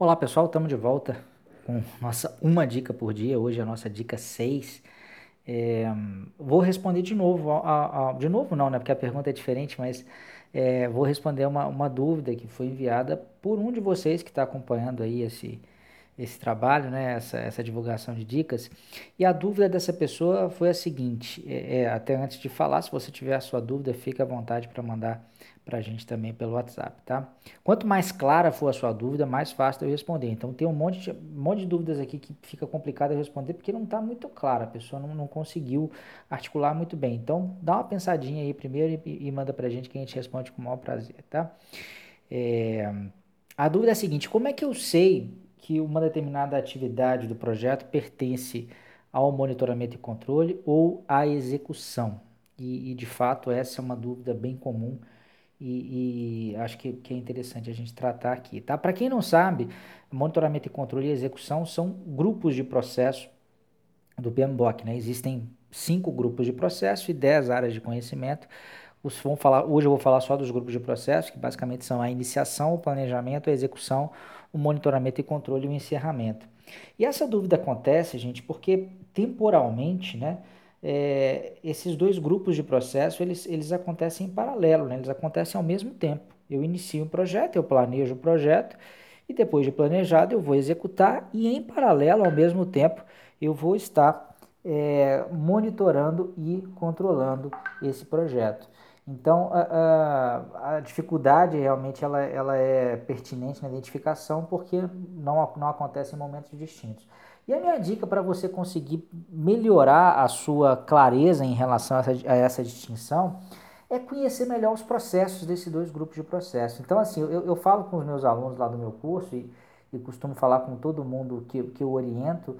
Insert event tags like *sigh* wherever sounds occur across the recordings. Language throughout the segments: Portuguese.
Olá pessoal, estamos de volta com nossa uma dica por dia. Hoje é a nossa dica 6. É, vou responder de novo, a, a, de novo não, né? Porque a pergunta é diferente, mas é, vou responder uma, uma dúvida que foi enviada por um de vocês que está acompanhando aí esse, esse trabalho, né? Essa, essa divulgação de dicas. E a dúvida dessa pessoa foi a seguinte: é, é até antes de falar, se você tiver a sua dúvida, fique à vontade para mandar para a gente também pelo WhatsApp, tá? Quanto mais clara for a sua dúvida, mais fácil eu responder. Então tem um monte de, um monte de dúvidas aqui que fica complicado eu responder porque não está muito clara, a pessoa não, não conseguiu articular muito bem. Então dá uma pensadinha aí primeiro e, e manda para a gente que a gente responde com o maior prazer, tá? É, a dúvida é a seguinte, como é que eu sei que uma determinada atividade do projeto pertence ao monitoramento e controle ou à execução? E, e de fato essa é uma dúvida bem comum e, e acho que, que, é interessante a gente tratar aqui. Tá? Para quem não sabe, monitoramento e controle e execução são grupos de processo do PMBOK. Né? Existem cinco grupos de processo e dez áreas de conhecimento. Os, vamos falar, hoje eu vou falar só dos grupos de processo, que basicamente são a iniciação, o planejamento, a execução, o monitoramento e controle e o encerramento. E essa dúvida acontece, gente, porque temporalmente, né? é, esses dois grupos de processo eles, eles acontecem em paralelo, né? eles acontecem ao mesmo tempo. Eu inicio um projeto, eu planejo o projeto e depois de planejado eu vou executar e em paralelo, ao mesmo tempo, eu vou estar é, monitorando e controlando esse projeto. Então, a, a, a, dificuldade realmente ela, ela é pertinente na identificação porque não, não acontece em momentos distintos. E a minha dica para você conseguir melhorar a sua clareza em relação a essa, a essa, distinção é conhecer melhor os processos desses dois grupos de processo. Então, assim, eu, eu falo com os meus alunos lá do meu curso e, e costumo falar com todo mundo que, que eu oriento,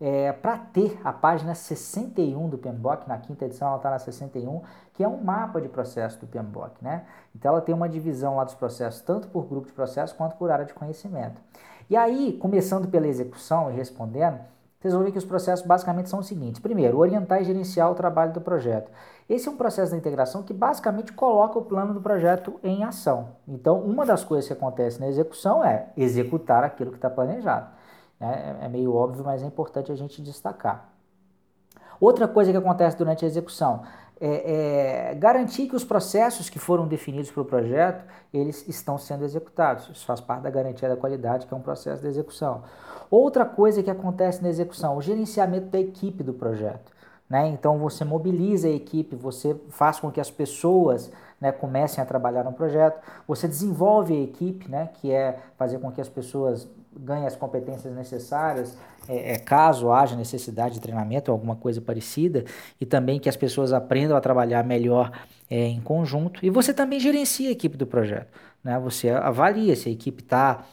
é, para ter a página 61 do PMBOK, na quinta edição ela está na 61, que é um mapa de processo do PMBOK. Né? Então ela tem uma divisão lá dos processos, tanto por grupo de processo quanto por área de conhecimento. E aí, começando pela execução e respondendo, vocês vão ver que os processos basicamente são os seguintes. Primeiro, orientar e gerenciar o trabalho do projeto. Esse é um processo de integração que basicamente coloca o plano do projeto em ação. Então, uma das coisas que acontece na execução é executar aquilo que está planejado. É, é meio óbvio, mas é importante a gente destacar. Outra coisa que acontece durante a execução é, é, garantir que os processos que foram definidos para o projeto eles estão sendo executados. Isso faz parte da garantia da qualidade, que é um processo de execução. Outra coisa que acontece na execução, o gerenciamento da equipe do projeto. Né? Então você mobiliza a equipe, você faz com que as pessoas né, comecem a trabalhar no projeto, você desenvolve a equipe, né, que é fazer com que as pessoas ganhem as competências necessárias é, é, caso haja necessidade de treinamento ou alguma coisa parecida, e também que as pessoas aprendam a trabalhar melhor é, em conjunto. E você também gerencia a equipe do projeto. Né? Você avalia se a equipe está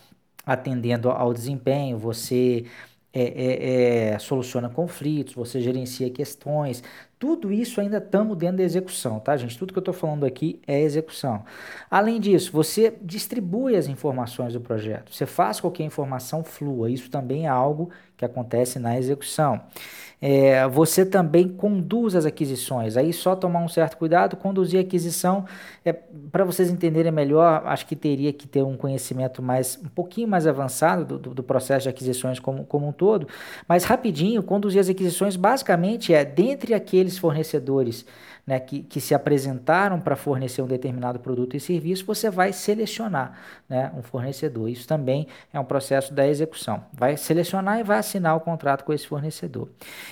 atendendo ao desempenho, você é, é, é, soluciona conflitos, você gerencia questões, tudo isso ainda estamos dentro da execução, tá, gente? Tudo que eu estou falando aqui é execução. Além disso, você distribui as informações do projeto, você faz com que a informação flua, isso também é algo que acontece na execução. É, você também conduz as aquisições, aí só tomar um certo cuidado, conduzir a aquisição, é, para vocês entenderem melhor, acho que teria que ter um conhecimento mais um pouquinho mais avançado do, do, do processo de aquisições como, como um todo, mas rapidinho, conduzir as aquisições basicamente é dentre aqueles fornecedores né, que, que se apresentaram para fornecer um determinado produto e serviço, você vai selecionar né, um fornecedor. Isso também é um processo da execução. Vai selecionar e vai assinar o contrato com esse fornecedor.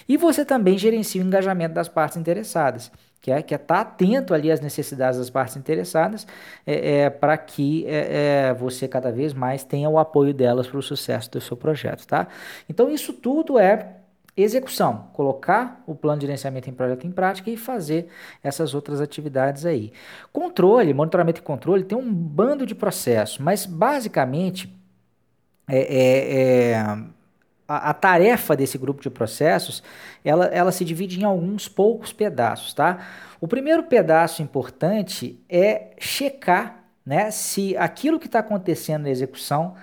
E você também gerencia o engajamento das partes interessadas que é que é estar tá atento ali às necessidades das partes interessadas é, é para que é, é, você cada vez mais tenha o apoio delas para o sucesso do seu projeto, tá? Então isso tudo é Execução, colocar o plano de gerenciamento em projeto em prática e fazer essas outras atividades aí. Controle, monitoramento e controle tem um bando de processos, mas basicamente é, é, é, a, a, tarefa desse grupo de processos ela, ela se divide em alguns poucos pedaços, tá? O primeiro pedaço importante é checar né, se aquilo que está acontecendo na execução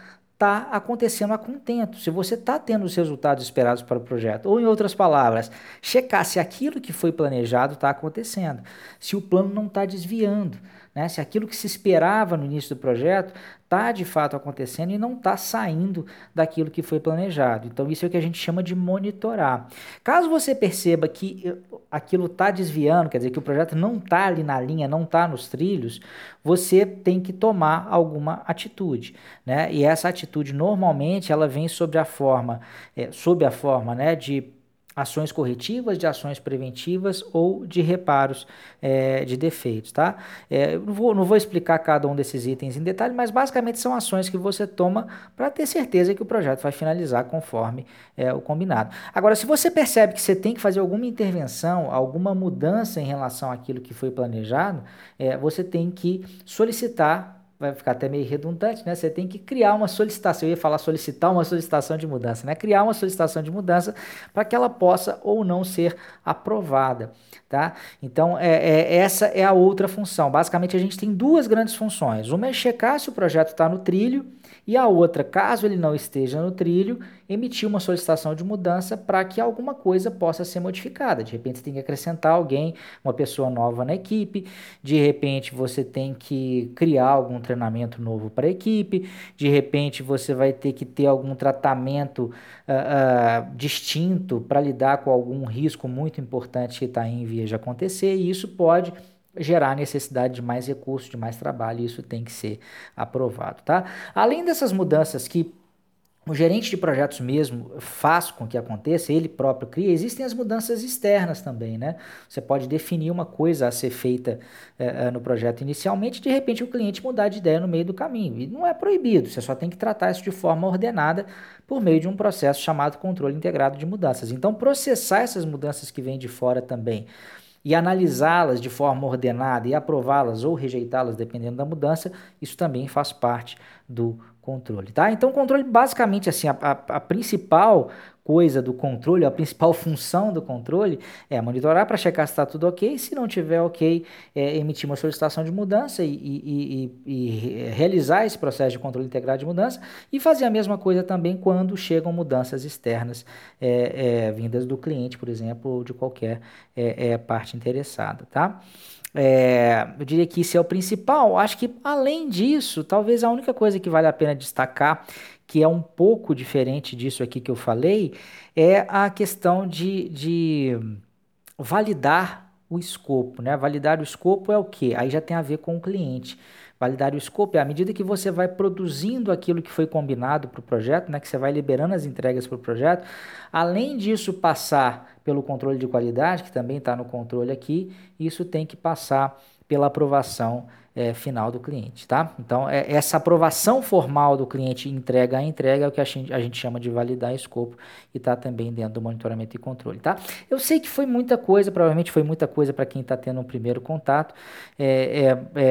está acontecendo a contento, se você está tendo os resultados esperados para o projeto. Ou, em outras palavras, checar se aquilo que foi planejado está acontecendo, se o plano não está desviando. Né? Se aquilo que se esperava no início do projeto está de fato acontecendo e não está saindo daquilo que foi planejado. Então, isso é o que a gente chama de monitorar. Caso você perceba que eh, aquilo está desviando, quer dizer, que o projeto não está ali na linha, não está nos trilhos, você tem que tomar alguma atitude. Né? E essa atitude, normalmente, ela vem sobre a forma, é, sob a forma né, de ações corretivas, de ações preventivas ou de reparos é, de defeitos, tá? É, não, vou, não vou explicar cada um desses itens em detalhe, mas basicamente são ações que você toma para ter certeza que o projeto vai finalizar conforme é, o combinado. Agora, se você percebe que você tem que fazer alguma intervenção, alguma mudança em relação àquilo que foi planejado, é, você tem que solicitar vai ficar até meio redundante, né? Você tem que criar uma solicitação. Eu ia falar solicitar uma solicitação de mudança, né? Criar uma solicitação de mudança para que ela possa ou não ser aprovada, tá? Então, é, é, essa é a outra função. Basicamente, a gente tem duas grandes funções. Uma é checar se o projeto está no trilho e a outra, caso ele não esteja no trilho, emitir uma solicitação de mudança para que alguma coisa possa ser modificada. De repente você tem que acrescentar alguém, uma pessoa nova na equipe, de repente você tem que criar algum treinamento novo para a equipe, de repente você vai ter que ter algum tratamento uh, uh, distinto para lidar com algum risco muito importante que está em vias de acontecer, e isso pode gerar necessidade de mais recursos, de mais trabalho, e isso tem que ser aprovado, tá? Além dessas mudanças que o gerente de projetos mesmo faz com que aconteça, ele próprio cria, existem as mudanças externas também, né? Você pode definir uma coisa a ser feita é, no projeto inicialmente, de repente o cliente mudar de ideia no meio do caminho. E não é proibido, você só tem que tratar isso de forma ordenada por meio de um processo chamado controle integrado de mudanças. Então, processar essas mudanças que vêm de fora também e analisá-las de forma ordenada e aprová-las ou rejeitá-las dependendo da mudança, isso também faz parte do controle, tá? Então, o controle, basicamente, assim, a, a, a, principal coisa do controle, a principal função do controle é monitorar para checar se está tudo ok, se não tiver ok, é emitir uma solicitação de mudança e, e, e, e, realizar esse processo de controle integrado de mudança e fazer a mesma coisa também quando chegam mudanças externas é, é, vindas do cliente, por exemplo, ou de qualquer é, é, parte interessada, tá? É, eu diria que isso é o principal. Acho que além disso, talvez a única coisa que vale a pena destacar, que é um pouco diferente disso aqui que eu falei, é a questão de, de validar o escopo. Né? Validar o escopo é o que? Aí já tem a ver com o cliente. Validar o escopo é à medida que você vai produzindo aquilo que foi combinado para o projeto, né, que você vai liberando as entregas para o projeto, além disso passar pelo controle de qualidade, que também está no controle aqui, isso tem que passar pela aprovação é, final do cliente, tá? Então, é, essa aprovação formal do cliente entrega a entrega é o que a gente, a gente chama de validar escopo e está também dentro do monitoramento e controle, tá? Eu sei que foi muita coisa, provavelmente foi muita coisa para quem está tendo um primeiro contato, é, é,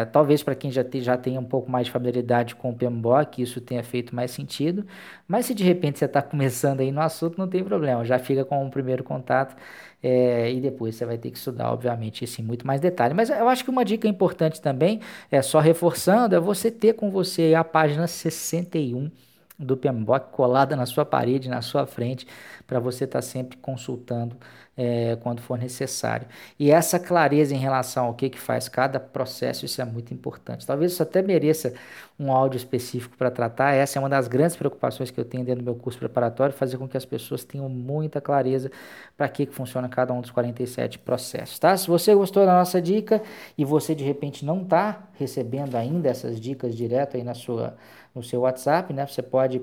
é talvez para quem já, te, já tenha um pouco mais de familiaridade com o PMBOK, isso tenha feito mais sentido, mas se de repente você está *laughs* começando aí no assunto, não tem problema, já fica com um primeiro contato é, e depois você vai ter que estudar, obviamente, isso em muito mais detalhe. Mas eu acho que uma dica importante também, é só reforçando, é você ter com você a página 61 do PMBOK colada na sua parede, na sua frente, para você estar tá sempre consultando é, quando for necessário. E essa clareza em relação ao que, que faz cada processo, isso é muito importante. Talvez isso até mereça um áudio específico para tratar. Essa é uma das grandes preocupações que eu tenho dentro do meu curso preparatório, fazer com que as pessoas tenham muita clareza para que, que funciona cada um dos 47 processos. Tá? Se você gostou da nossa dica e você de repente não está recebendo ainda essas dicas direto aí na sua, no seu WhatsApp, né? Você pode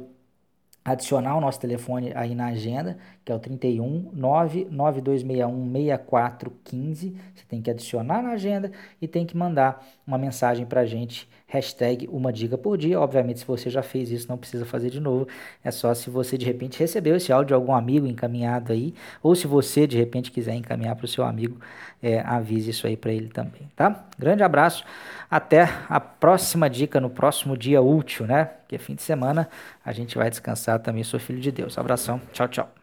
adicionar o nosso telefone aí na agenda, que é o 31 99261 6415. Você tem que adicionar na agenda e tem que mandar uma mensagem para a gente, hashtag uma dica por dia. Obviamente, se você já fez isso, não precisa fazer de novo. É só se você de repente recebeu esse áudio de algum amigo encaminhado aí, ou se você de repente quiser encaminhar para o seu amigo, é, avise isso aí para ele também, tá? Grande abraço, até a próxima dica no próximo dia útil, né? Que é fim de semana, a gente vai descansar também, sou filho de Deus. Abração, tchau, tchau.